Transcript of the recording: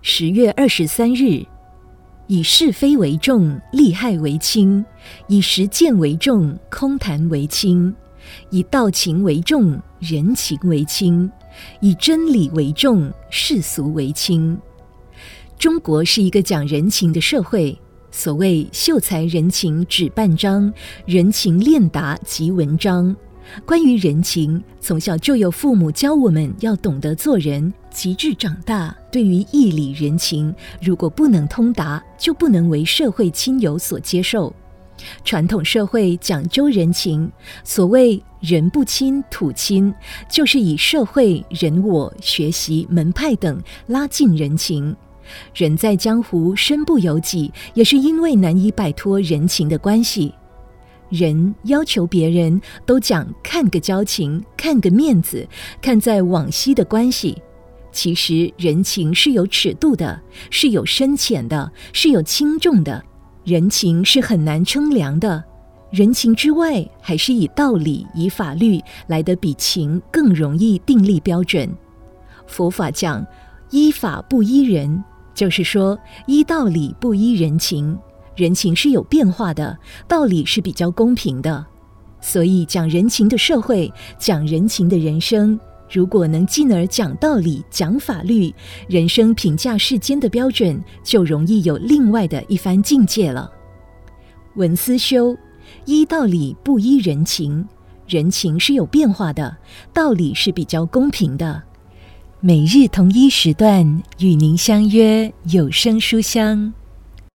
十月二十三日，以是非为重，利害为轻；以实践为重，空谈为轻；以道情为重，人情为轻；以真理为重，世俗为轻。中国是一个讲人情的社会，所谓“秀才人情指半张，人情练达即文章”。关于人情，从小就有父母教我们要懂得做人，极致长大，对于义理人情，如果不能通达，就不能为社会亲友所接受。传统社会讲究人情，所谓“人不亲土亲”，就是以社会、人我、学习、门派等拉近人情。人在江湖身不由己，也是因为难以摆脱人情的关系。人要求别人都讲看个交情，看个面子，看在往昔的关系。其实人情是有尺度的，是有深浅的，是有轻重的。人情是很难称量的。人情之外，还是以道理、以法律来得比情更容易定立标准。佛法讲依法不依人，就是说依道理不依人情。人情是有变化的，道理是比较公平的，所以讲人情的社会，讲人情的人生，如果能进而讲道理、讲法律，人生评价世间的标准就容易有另外的一番境界了。文思修，依道理不依人情，人情是有变化的，道理是比较公平的。每日同一时段与您相约有声书香。